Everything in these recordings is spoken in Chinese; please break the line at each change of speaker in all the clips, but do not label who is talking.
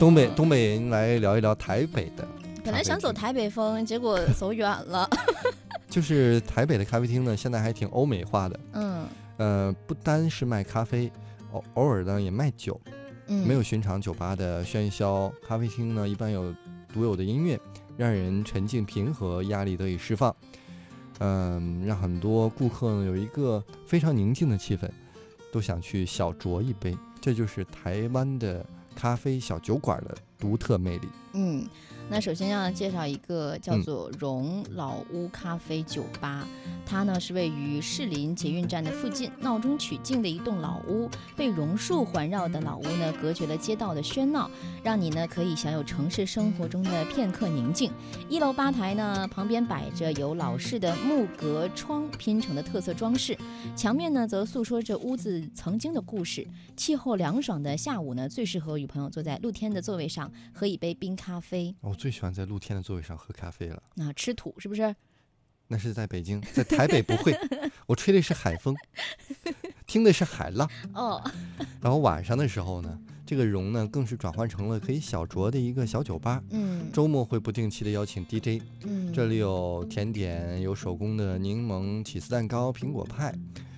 东北东北人来聊一聊台北的，
本来想走台北风，结果走远了。
就是台北的咖啡厅呢，现在还挺欧美化的。
嗯
呃，不单是卖咖啡，偶偶尔呢也卖酒。
嗯，
没有寻常酒吧的喧嚣，咖啡厅呢一般有独有的音乐，让人沉静平和，压力得以释放。嗯，让很多顾客呢有一个非常宁静的气氛，都想去小酌一杯。这就是台湾的咖啡小酒馆的独特魅力。
嗯，那首先要介绍一个叫做荣老屋咖啡酒吧，它呢是位于士林捷运站的附近，闹中取静的一栋老屋。被榕树环绕的老屋呢，隔绝了街道的喧闹，让你呢可以享有城市生活中的片刻宁静。一楼吧台呢，旁边摆着由老式的木格窗拼成的特色装饰，墙面呢则诉说着屋子曾经的故事。气候凉爽的下午呢，最适合与朋友坐在露天的座位上喝一杯冰咖啡。
我最喜欢在露天的座位上喝咖啡了。
那吃土是不是？
那是在北京，在台北不会。我吹的是海风，听的是海浪。
哦，
然后晚上的时候呢，这个容呢更是转换成了可以小酌的一个小酒吧。
嗯
周末会不定期的邀请 DJ，
嗯，
这里有甜点，有手工的柠檬起司蛋糕、苹果派，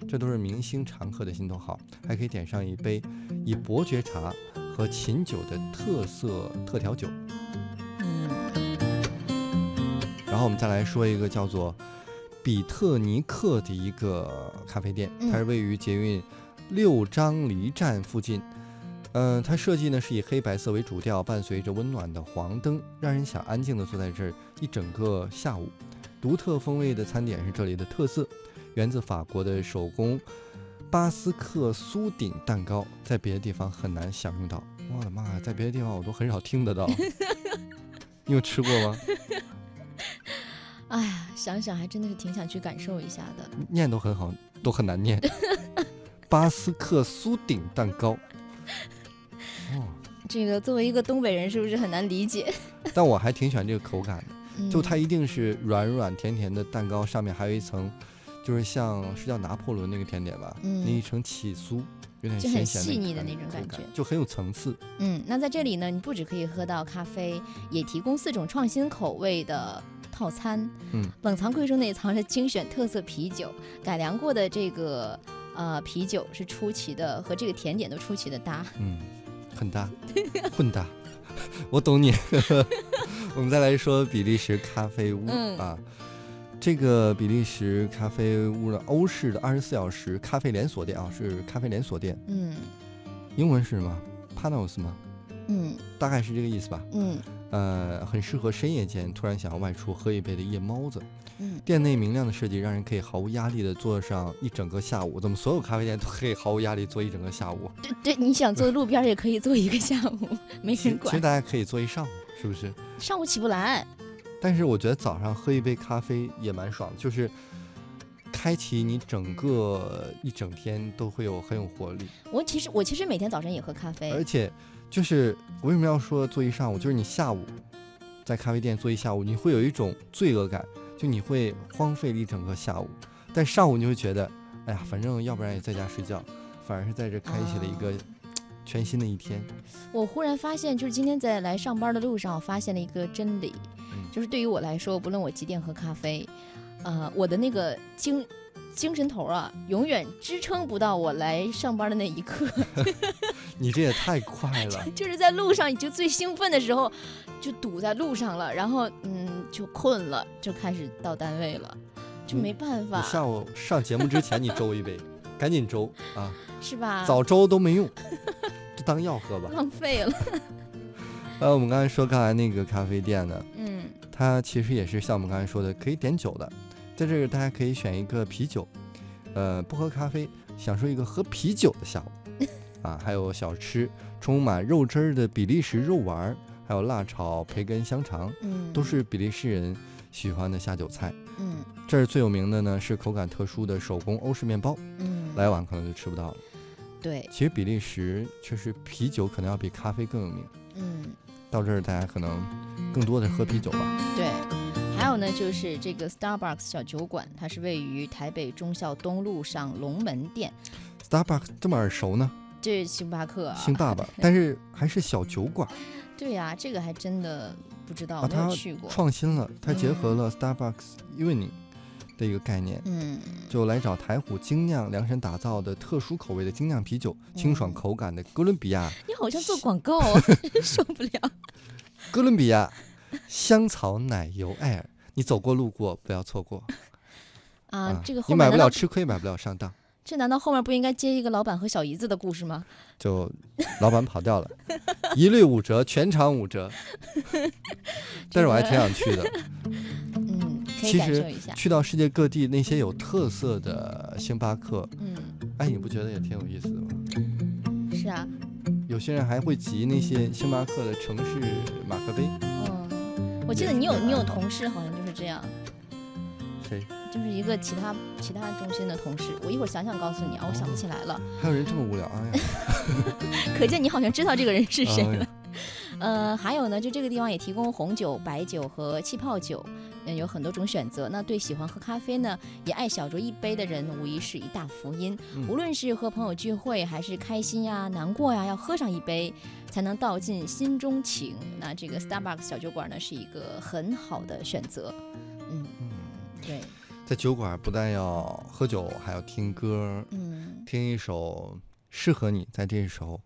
这都是明星常客的心头好。还可以点上一杯以伯爵茶和琴酒的特色特调酒。
嗯
然后我们再来说一个叫做比特尼克的一个咖啡店，它是
嗯
位于捷运六张犁站附近。嗯、它设计呢是以黑白色为主调，伴随着温暖的黄灯，让人想安静的坐在这儿一整个下午。独特风味的餐点是这里的特色，源自法国的手工巴斯克酥顶蛋糕，在别的地方很难享用到。我的妈呀，在别的地方我都很少听得到。你有吃过吗？
哎呀，想想还真的是挺想去感受一下的。
念都很好，都很难念。巴斯克酥顶蛋糕，哦，
这个作为一个东北人，是不是很难理解？
但我还挺喜欢这个口感的，
嗯
就它一定是软软甜甜的蛋糕，上面还有一层，就是像是叫拿破仑那个甜点吧，
嗯
那一层起酥，有点
就很细腻的那种感觉
就很有层次。
嗯，那在这里呢，你不只可以喝到咖啡，也提供四种创新口味的套餐。
嗯，
冷藏柜中内藏着精选特色啤酒，改良过的这个呃啤酒是出奇的，和这个甜点都出奇的搭。
嗯，很搭，混搭，我懂你。我们再来说比利时咖啡屋、
嗯
啊，这个比利时咖啡屋的欧式的二十四小时咖啡连锁店啊，是咖啡连锁店，
嗯
英文是什么？Panos 吗？
嗯
大概是这个意思吧。
嗯
呃，很适合深夜间突然想要外出喝一杯的夜猫子。
嗯，
店内明亮的设计让人可以毫无压力的坐上一整个下午。怎么所有咖啡店都可以毫无压力坐一整个下午？
对对，你想坐路边也可以坐一个下午，没人管。
其其实大家可以坐一上午，是不是？
上午起不来。
但是我觉得早上喝一杯咖啡也蛮爽的，就是开启你整个一整天都会有很有活力，
我其实我其实每天早晨也喝咖啡而。
且就是我为什么要说做一上午，就是你下午在咖啡店做一下午，你会有一种罪恶感，就你会荒废了一整个下午，但上午你会觉得，哎呀，反正要不然也在家睡觉，反而是在这开启了一个全新的一天。
我忽然发现，就是今天在来上班的路上，我发现了一个真理，
嗯
就是对于我来说，不论我几点喝咖啡，呃，我的那个精精神头啊，永远支撑不到我来上班的那一刻。
你这也太快了，
就是在路上你就最兴奋的时候，就堵在路上了，然后嗯就困了，就开始到单位了，就没办法，
你下午上节目之前你粥一杯，赶紧粥啊，
是吧？
早粥都没用，就当药喝吧。
浪费了。
呃，我们刚才说刚才那个咖啡店呢，
嗯
它其实也是像我们刚才说的，可以点酒的，在这个大家可以选一个啤酒，呃，不喝咖啡，享受一个喝啤酒的下午，啊，还有小吃，充满肉汁儿的比利时肉丸儿，还有辣炒培根香肠，
嗯，
都是比利时人喜欢的下酒菜。
嗯
这儿最有名的呢是口感特殊的手工欧式面包，
嗯，
来晚可能就吃不到了。
对，
其实比利时确实啤酒可能要比咖啡更有名，
嗯
到这儿大家可能更多的喝啤酒吧。
对。还有呢，就是这个 Starbucks 小酒馆，它是位于台北忠孝东路上龙门店。
Starbucks 这么耳熟呢？
这星巴克啊，
星爸爸，但是还是小酒馆
对呀、这个还真的不知道，
啊，
没有去过。
创新了，它结合了 Starbucks Evening 的一个概念，
嗯，
就来找台虎精酿量身打造的特殊口味的精酿啤酒，清爽
嗯
口感的哥伦比亚
你好像做广告啊，真 受不了。
哥伦比亚香草奶油艾尔，你走过路过不要错过
啊，这个
你买不了吃亏，买不了上当。
这难道后面不应该接一个老板和小姨子的故事吗？
就老板跑掉了，一律五折，全场五折。但是我还挺想去的，
嗯，可以
其实
感受一下。
去到世界各地那些有特色的星巴克，
嗯，
哎，你不觉得也挺有意思的吗？
是啊，
有些人还会集那些星巴克的城市马克杯，
嗯，我记得你有你有同事好像就是这样，
谁？
就是一个其他其他中心的同事，我一会儿想想告诉你啊，我想不起来了。
还有人这么无聊？哎呀，
可见你好像知道这个人是谁了
哎。
呃，还有呢，就这个地方也提供红酒、白酒和气泡酒，嗯，有很多种选择。那对喜欢喝咖啡呢，也爱小酌一杯的人，无疑是一大福音。
嗯
无论是和朋友聚会，还是开心呀、难过呀，要喝上一杯，才能道尽心中情。那这个 Starbucks 小酒馆呢，是一个很好的选择。嗯，嗯对，
在酒馆不但要喝酒，还要听歌，
嗯，
听一首适合你在这时候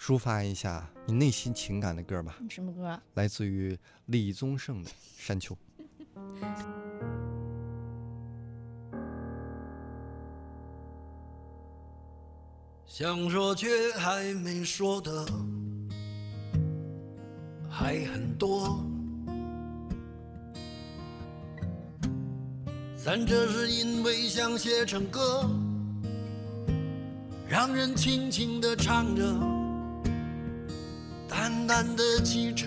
抒发一下你内心情感的歌吧。
什么歌啊？
来自于李宗盛的《山丘》。
想说却还没说的还很多，咱这是因为想写成歌，让人轻轻地唱着，淡淡的记着，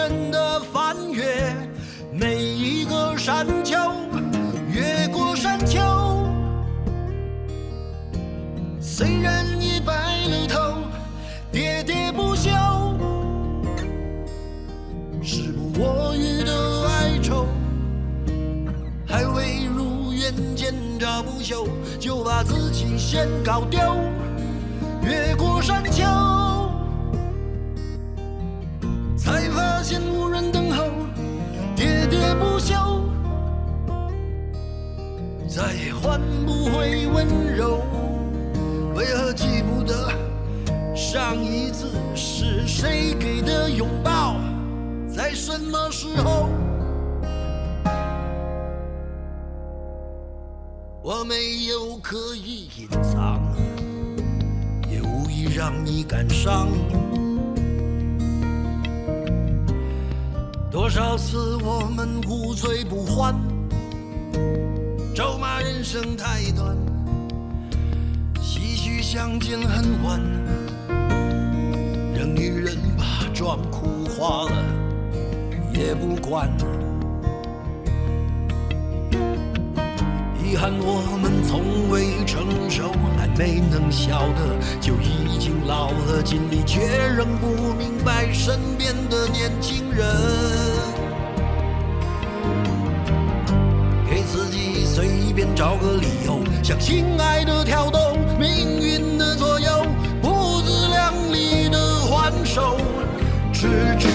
倦的翻越每一个山丘，越过山丘。虽然已白了头，喋喋不休，时不我予的哀愁，还未如愿见着不朽，就把自己先搞丢。越过山丘，喋不休，再也换不回温柔。为何记不得上一次是谁给的拥抱，在什么时候？我没有刻意隐藏，也无意让你感伤。多少次我们无醉不欢，咒骂人生太短。唏嘘相见恨晚，人与人把妆哭花了也不管。遗憾我们从未成，没能晓得，就已经老了，尽力却仍不明白身边的年轻人。给自己随便找个理由，向心爱的挑逗，命运的左右，不自量力的还手，直至。